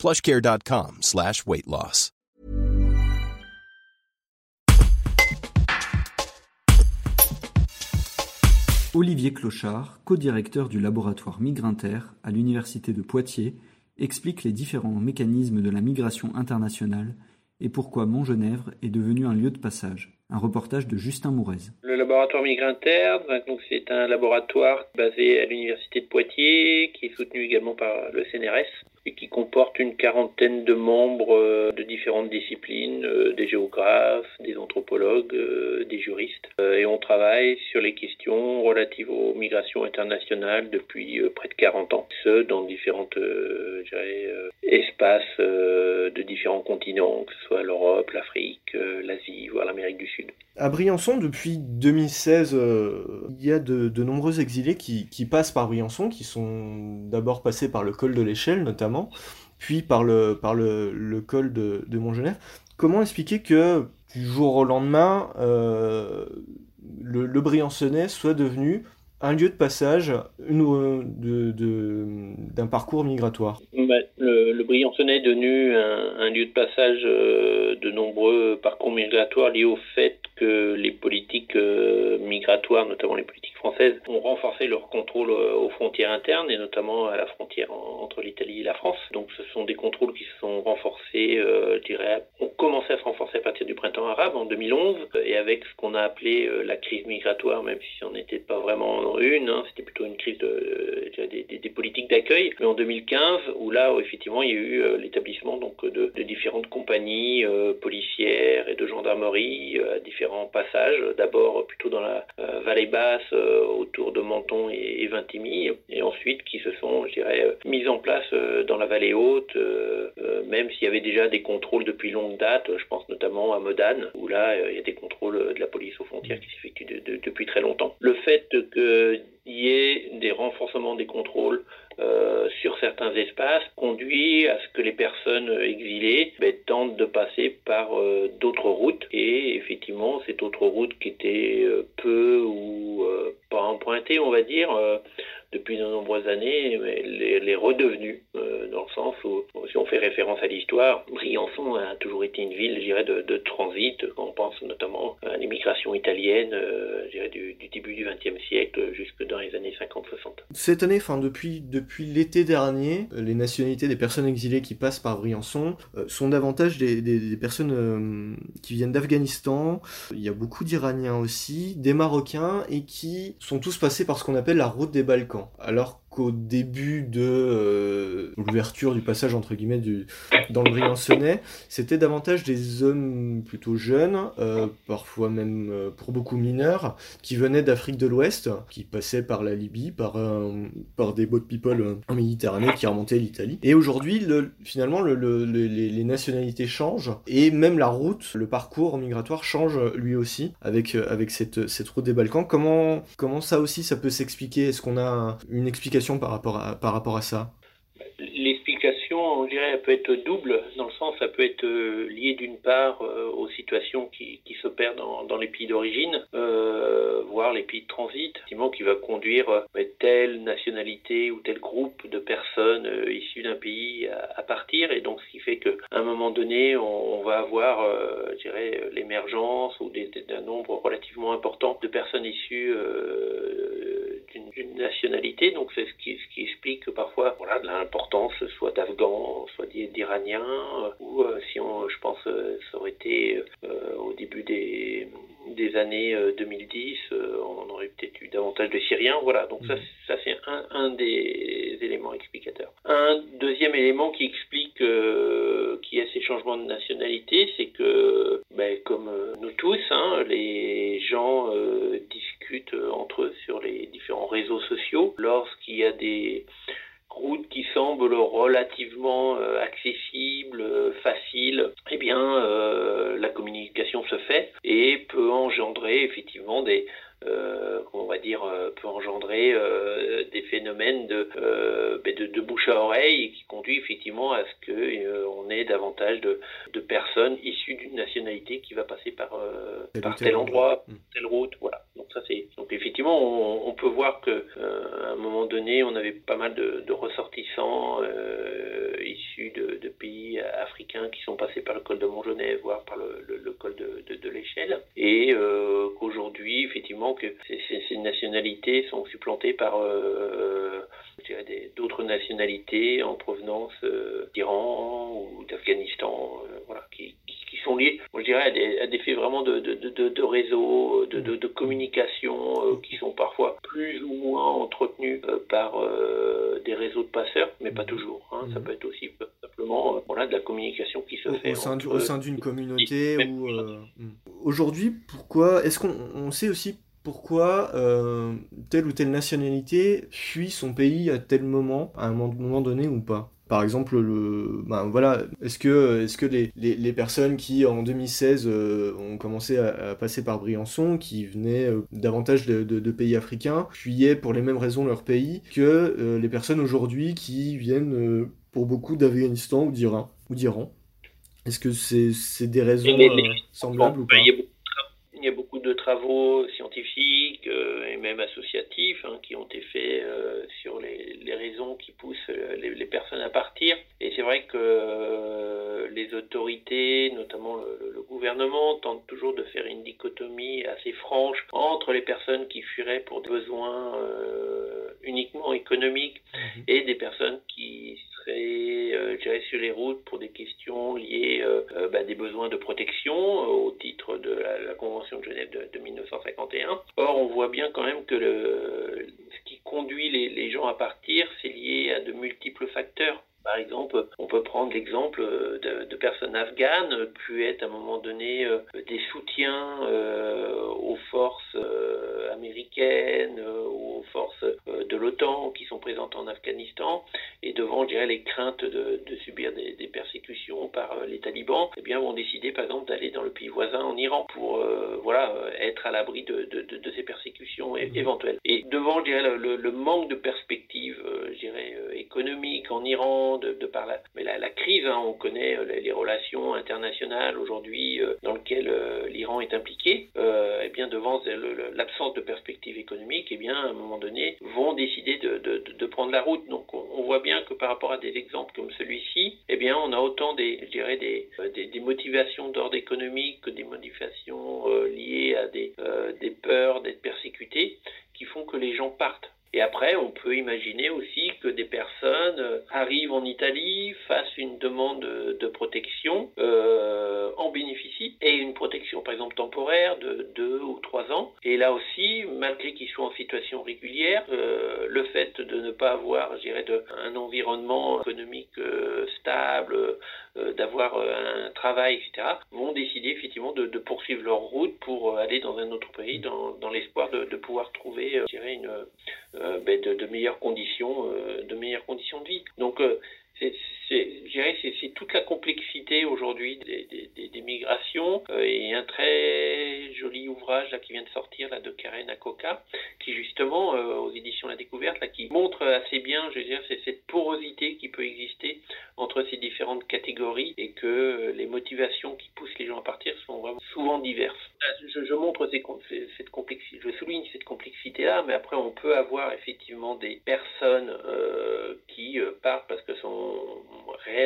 plushcare.com slash weight loss. Olivier Clochard, co-directeur du laboratoire Migrinter à l'Université de Poitiers, explique les différents mécanismes de la migration internationale et pourquoi Montgenèvre est devenu un lieu de passage. Un reportage de Justin Mourez. Le laboratoire Migrinter, donc c'est un laboratoire basé à l'université de Poitiers, qui est soutenu également par le CNRS et qui comporte une quarantaine de membres euh, de différentes disciplines, euh, des géographes, des anthropologues, euh, des juristes. Et on travaille sur les questions relatives aux migrations internationales depuis près de 40 ans, ce dans différentes espaces de différents continents, que ce soit l'Europe, l'Afrique, l'Asie, voire l'Amérique du Sud. À Briançon, depuis 2016, il y a de, nombreux exilés qui, passent par Briançon, qui sont d'abord passés par le col de l'échelle notamment, puis par le, col de, de Montgenèvre. Comment expliquer que du jour au lendemain, euh, le Briançonnais soit devenu un lieu de passage d'un de, parcours migratoire bah, Le, le Briançonnais est devenu un, lieu de passage euh, de nombreux parcours migratoires liés au fait que les politiques euh, migratoires, notamment les politiques françaises, ont renforcé leur contrôle euh, aux frontières internes et notamment à la frontière entre l'Italie et la France. Donc ce sont des contrôles qui se sont renforcés, euh, je dirais, commencé à se renforcer à partir du printemps arabe en 2011 et avec ce qu'on a appelé la crise migratoire, même si on n'était pas vraiment une, hein, c'était plutôt une crise de, des, politiques d'accueil. Mais en 2015, où là, effectivement, il y a eu l'établissement donc de, différentes compagnies policières et de gendarmerie à différents passages, d'abord plutôt dans la euh, vallée basse euh, autour de Menton et, Vintimille, et ensuite qui se sont, je dirais, euh, mises en place dans la vallée haute, même s'il y avait déjà des contrôles depuis longue date, je pense notamment à Modane, où là, il y a des contrôles de la police aux frontières qui s'effectuent depuis très longtemps. Le fait qu'il y ait des renforcements des contrôles euh, sur certains espaces conduit à ce que les personnes exilées ben, tentent de passer par euh, d'autres routes et effectivement cette autre route qui était euh, peu ou pas empruntée on va dire depuis de nombreuses années, les redevenus, euh, dans le sens où, si on fait référence à l'histoire, Briançon a toujours été une ville, de, de transit, on pense notamment à l'immigration italienne, euh, du, début du XXe siècle jusque dans les années 50-60. Cette année, enfin, depuis, depuis l'été dernier, les nationalités des personnes exilées qui passent par Briançon euh, sont davantage des, des, personnes euh, qui viennent d'Afghanistan, il y a beaucoup d'Iraniens aussi, des Marocains, et qui sont tous passés par ce qu'on appelle la route des Balkans. Alors qu'au début de euh, l'ouverture du passage entre guillemets dans le Briançonnais, c'était davantage des hommes plutôt jeunes, euh, parfois même euh, pour beaucoup mineurs, qui venaient d'Afrique de l'Ouest, qui passaient par la Libye, par, par des boat people en Méditerranée qui remontaient l'Italie. Et aujourd'hui, le, finalement, le, les, les, nationalités changent et même la route, le parcours migratoire change lui aussi avec, avec cette, cette route des Balkans. Comment, comment ça aussi ça peut s'expliquer? Est-ce qu'on a une explication par rapport à, par rapport à ça L'explication, on dirait, elle peut être double, dans le sens, ça peut être euh, lié d'une part euh, aux situations qui, s'opèrent dans, les pays d'origine, euh, voire les pays de transit, qui va conduire telle nationalité ou tel groupe de personnes issues d'un pays à, partir, et donc ce qui fait qu'à un moment donné, on, va avoir, je dirais, l'émergence ou d'un nombre relativement important de personnes issues d'une nationalité, donc c'est ce qui, ce qui explique que parfois voilà, l'importance soit d'Afghans, soit d'Iraniens, euh, ou euh, si on, je pense, euh, ça aurait été au début des, des années 2010, on aurait peut-être eu davantage de Syriens, voilà, donc ça, mmh. ça c'est un, un des éléments explicateurs. Un deuxième élément qui explique qu'il y a ces changements de nationalité, c'est que, ben, comme nous tous, hein, les gens euh, entre eux sur les différents réseaux sociaux. Lorsqu'il y a des routes qui semblent relativement euh, accessibles, euh, faciles, eh bien la communication se fait et peut engendrer effectivement des on va dire peut engendrer des phénomènes ben de, de, bouche à oreille qui conduit effectivement à ce que on ait davantage de, de, personnes issues d'une nationalité qui va passer par, par tel endroit qui sont passés par le col de Montgenèvre, voire par le, le, le col de, de l'échelle, et qu'aujourd'hui effectivement que ces, nationalités sont supplantées par euh, d'autres nationalités en provenance euh, d'Iran ou d'Afghanistan, euh, voilà, qui, sont liées, je dirais, à des, faits vraiment de, de, de, de réseau, de, communication, qui sont parfois plus ou moins entretenus par des réseaux de passeurs, mais pas toujours. Hein. Ça peut être aussi simplement voilà, de la communication qui se fait. Au sein d'une communauté ou... Hmm. Aujourd'hui, pourquoi Est-ce qu'on sait aussi pourquoi euh, telle ou telle nationalité fuit son pays à tel moment, à un moment donné ou pas? Par exemple, le, ben voilà, est-ce que, est-ce que les, les, personnes qui en 2016 euh, ont commencé à, passer par Briançon, qui venaient euh, davantage de, de, pays africains, fuyaient pour les mêmes raisons leur pays que les personnes aujourd'hui qui viennent pour beaucoup d'Afghanistan ou d'Iran ou d'Iran Est-ce que c'est, c'est des raisons semblables ou pas? il y a beaucoup de travaux scientifiques euh, et même associatifs hein, qui ont été faits euh, sur les, les, raisons qui poussent euh, les, les, personnes à partir. Et c'est vrai que les autorités, notamment le, le, gouvernement, tentent toujours de faire une dichotomie assez franche entre les personnes qui fuiraient pour des besoins uniquement économiques mhm. et des personnes qui seraient euh, sur les routes pour des questions liées euh, euh bah, des besoins de protection euh, au titre de la, Convention de Genève de, de, 1951. Or, on voit bien quand même que ce qui conduit les, gens à partir, c'est lié à de multiples facteurs. Par exemple, on peut prendre l'exemple de, de, personnes afghanes, pu être à un moment donné euh, des soutiens euh, aux forces euh, américaines ou forces de l'OTAN qui sont présentes en Afghanistan, et devant, je dirais, les craintes de, de subir des, des, persécutions par les talibans, eh bien, vont décider, par exemple, d'aller dans le pays voisin, en Iran, pour, voilà, être à l'abri de, de, ces persécutions mmh. éventuelles. Et devant, je dirais, le, le manque de perspective, économique en Iran, de, par la, mais la, crise, hein, on connaît euh, les, relations internationales aujourd'hui euh, dans lesquelles euh, l'Iran est impliqué, eh bien devant l'absence de perspective économique, eh bien à un moment donné vont décider de, prendre la route. Donc on, voit bien que par rapport à des exemples comme celui-ci, eh bien on a autant des, je dirais des, des motivations d'ordre économique que des motivations liées à des, des peurs d'être persécutés qui font que les gens partent. Et après, on peut imaginer aussi que des personnes euh, arrivent en Italie, fassent une demande de, protection, euh, en bénéficient, et une protection par exemple temporaire de deux ou trois ans. Et là aussi, malgré qu'ils soient en situation régulière, euh, le fait de ne pas avoir, je dirais, de, un environnement économique stable, d'avoir euh, un travail, etc., vont décider effectivement de, poursuivre leur route pour aller dans un autre pays dans, dans l'espoir de, pouvoir trouver, je une ben de, de, meilleures conditions, de meilleures conditions de vie. Donc c'est c'est toute la complexité aujourd'hui des, des, des, migrations euh, et un très joli ouvrage là qui vient de sortir là de Karen Akoka qui justement euh, aux éditions La Découverte là qui montre assez bien je veux dire c'est cette porosité qui peut exister entre ces différentes catégories et que euh, les motivations qui poussent les gens à partir sont vraiment souvent diverses. Je, je montre cette complexité, je souligne cette complexité là, mais après on peut avoir effectivement des personnes qui partent parce que sont réellement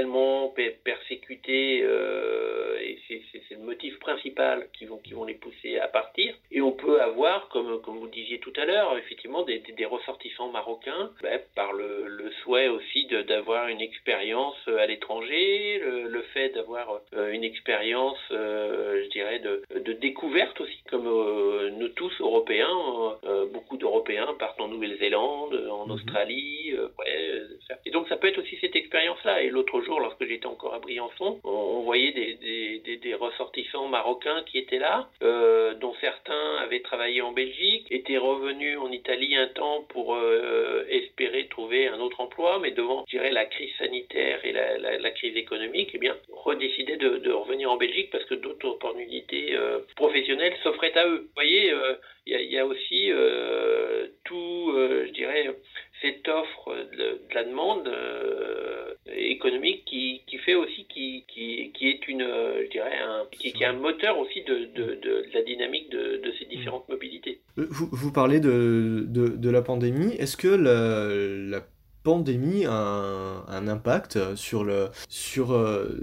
persécutés euh, et c'est le motif principal qui vont, qui vont les pousser à partir. Et on peut avoir, comme, comme vous disiez tout à l'heure, effectivement des, des, ressortissants marocains ben, par le, le, souhait aussi d'avoir une expérience à l'étranger, le, le, fait d'avoir euh, une expérience, euh, je dirais, de, de, découverte aussi, comme euh, nous tous Européens, euh, beaucoup d'Européens partent en Nouvelle-Zélande, en mmh. Australie, ouais, et donc ça peut être aussi cette expérience-là. Et l'autre lorsque j'étais encore à Briançon, on, voyait des, ressortissants marocains qui étaient là, euh, dont certains avaient travaillé en Belgique, étaient revenus en Italie un temps pour euh, espérer trouver un autre emploi, mais devant, je la crise sanitaire et la, crise économique, eh bien, redécidaient de, revenir en Belgique parce que d'autres opportunités euh, professionnelles s'offraient à eux. Vous voyez, il y, a aussi tout, je dirais, cette offre de la demande économique qui, qui, fait aussi qui, qui, qui est une je dirais un, qui, qui, est un moteur aussi de, de, de la dynamique de, de ces différentes mobilités. Vous, vous parlez de, de, la pandémie. Est-ce que la, la pandémie a un, un, impact sur, le, sur,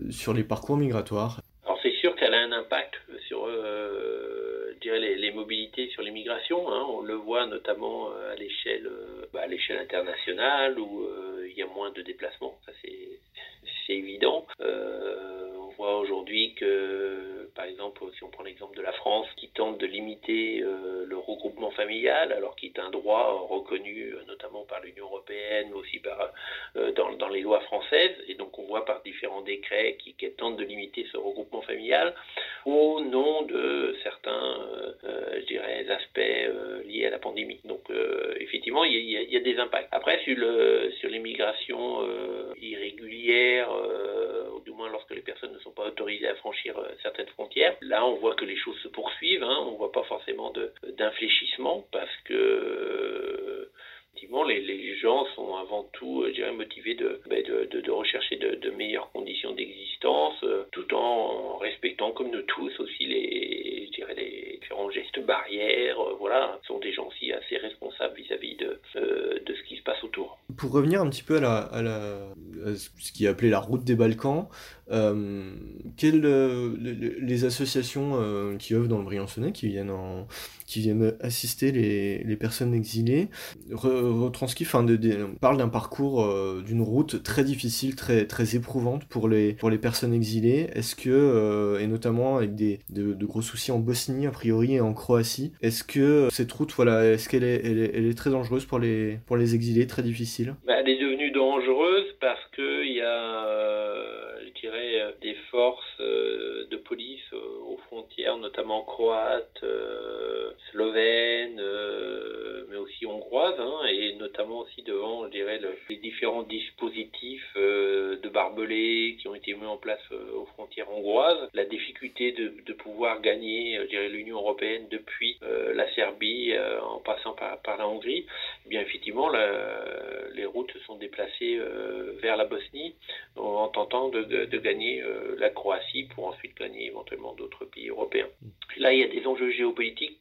sur les parcours migratoires? Alors c'est sûr qu'elle a un impact sur euh, je dirais les, les, mobilités sur l'immigration. Hein. On le voit notamment à l'échelle bah, internationale où euh, il y a moins de déplacements. Ça c'est c'est évident. Euh, on voit aujourd'hui que, par exemple, si on prend l'exemple de la France, qui tente de limiter euh, le regroupement familial, alors qu'il est un droit reconnu euh, notamment par l'Union européenne, mais aussi par, euh, dans, les lois françaises, et donc on voit par différents décrets qui, tentent de limiter ce regroupement familial au nom de certains, euh, dirais, aspects liés à la pandémie. Donc, effectivement, il y, a, des impacts. Après, sur le sur l'immigration irrégulière, euh, lorsque les personnes ne sont pas autorisées à franchir euh, certaines frontières. Là, on voit que les choses se poursuivent, hein, on ne voit pas forcément d'infléchissement parce que euh, effectivement, les, gens sont avant tout, je dirais, motivés de, de, de, rechercher de, meilleures conditions d'existence, euh, tout en respectant, comme nous tous, aussi les, je dirais, les différents gestes barrières. Euh, voilà, ce sont des gens aussi assez responsables vis-à-vis de, euh, de ce qui se passe autour. Pour revenir un petit peu à, la, ce qui est appelé la route des Balkans, euh, quelles euh, les associations euh, qui œuvrent dans le Briançonnais, qui viennent en, qui viennent assister les, les personnes exilées, re, retranscrivent, enfin, parlent d'un parcours, euh, d'une route très difficile, très très éprouvante pour les pour les personnes exilées. Est-ce que euh, et notamment avec des de, gros soucis en Bosnie a priori et en Croatie, est-ce que cette route, voilà, est-ce qu'elle est, elle est, très dangereuse pour les pour les exilés, très difficile? Bah, Elle est devenue parce que il y a je dirais, des forces de police aux frontières, notamment croates, slovènes, mais aussi hongroises, hein, et notamment aussi devant, je dirais, le, les différents dispositifs de barbelés qui ont été mis en place aux frontières hongroises, la difficulté de, pouvoir gagner, je dirais, l'Union européenne depuis la Serbie en passant par, la Hongrie, bien effectivement, la, les routes se sont déplacées vers la Bosnie en tentant de, de, de gagner euh, la Croatie pour ensuite gagner éventuellement d'autres pays européens. Là, il y a des enjeux géopolitiques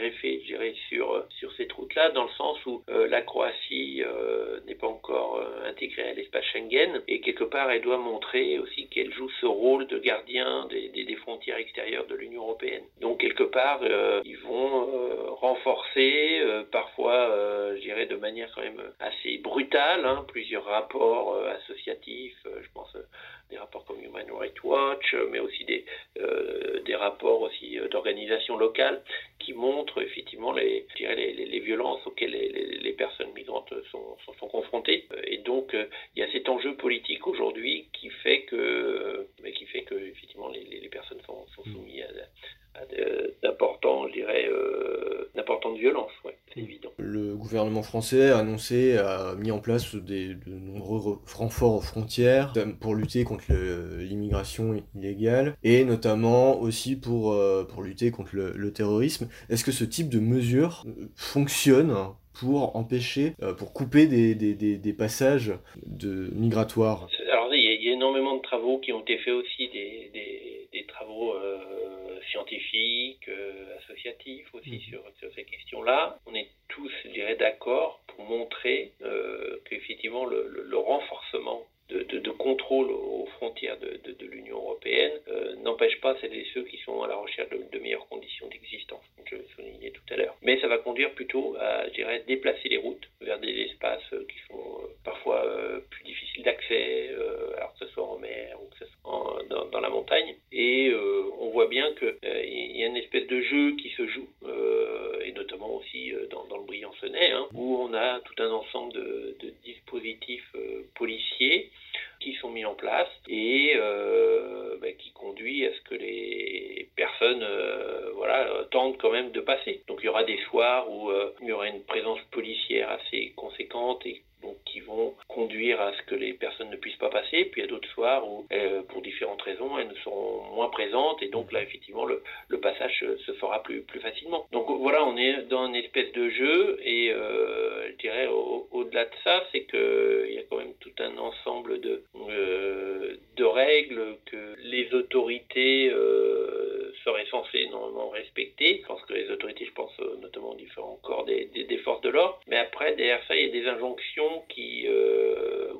greffer, je dirais, sur, euh, sur cette route-là, dans le sens où euh, la Croatie euh, n'est pas encore intégrée à l'espace Schengen, et quelque part, elle doit montrer aussi qu'elle joue ce rôle de gardien des, des, des frontières extérieures de l'Union européenne. Donc, quelque part, ils vont renforcer, parfois, je dirais, de manière quand même assez brutale, hein, plusieurs rapports associatifs, je pense des rapports comme Human Rights Watch, mais aussi des, euh, des rapports aussi d'organisations locales qui montrent effectivement les, je dirais les, les, les violences auxquelles les, les, personnes migrantes sont, sont, sont, confrontées. Et donc, euh, il y a cet enjeu politique aujourd'hui qui fait que, qui fait que effectivement les, personnes sont, sont soumises à, à d'importants, je dirais, euh, d'importantes violences. Ouais, c'est évident. Le gouvernement français a annoncé, a mis en place des, de renforts aux frontières pour lutter contre l'immigration illégale et notamment aussi pour, euh, pour lutter contre le, le terrorisme. Est-ce que ce type de mesures fonctionne pour empêcher, euh, pour couper des, des, des, des, passages de migratoires? Alors il y, a, il y, a énormément de travaux qui ont été faits aussi, des, des travaux euh, scientifiques, euh, associatifs aussi mmh. sur, sur, ces questions-là. On est tous, je dirais, d'accord pour montrer euh, qu'effectivement le, renforcement de, de, contrôle aux frontières de, l'Union européenne euh, n'empêche pas celles et ceux qui sont à la recherche de, meilleures conditions d'existence, comme je le soulignais tout à l'heure. Mais ça va conduire plutôt à, déplacer les routes vers des espaces qui sont parfois plus difficiles d'accès, que ce soit en mer ou que ce soit dans, la montagne. Et on voit bien qu'il euh, y a une espèce de jeu qui se joue, euh, et notamment aussi dans, dans le Briançonnais, hein, où on a tout un ensemble de, de dispositifs policiers qui sont mis en place et euh, bah, qui conduit à ce que les personnes voilà, tentent quand même de passer. Donc il y aura des soirs où il y aura une présence policière assez conséquente et donc qui vont conduire à ce que les personnes ne puissent pas passer. Puis il y a d'autres soirs où, euh, pour différentes raisons, elles ne seront moins présentes et donc là, effectivement, le, passage se fera plus, plus facilement. Donc voilà, on est dans une espèce de jeu et euh, je dirais au-delà de ça, c'est qu'il y a quand même tout un ensemble de, euh, de règles que les autorités seraient censées normalement respecter. Je pense que les autorités, je pense notamment aux différents corps des, forces de l'ordre, mais après, derrière ça, il y a des injonctions qui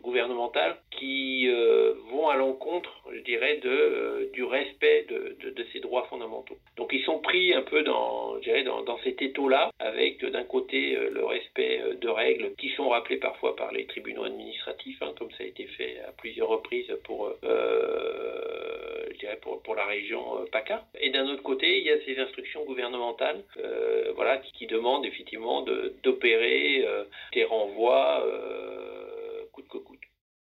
gouvernementales qui euh, vont à l'encontre, je dirais, euh, du respect de, ces droits fondamentaux. Donc ils sont pris un peu dans, je dirais, dans, cet étau-là, avec d'un côté le respect de règles qui sont rappelées parfois par les tribunaux administratifs, hein, comme ça a été fait à plusieurs reprises pour, je dirais, pour, la région PACA. Et d'un autre côté, il y a ces instructions gouvernementales, voilà, qui, demandent effectivement d'opérer des renvois euh,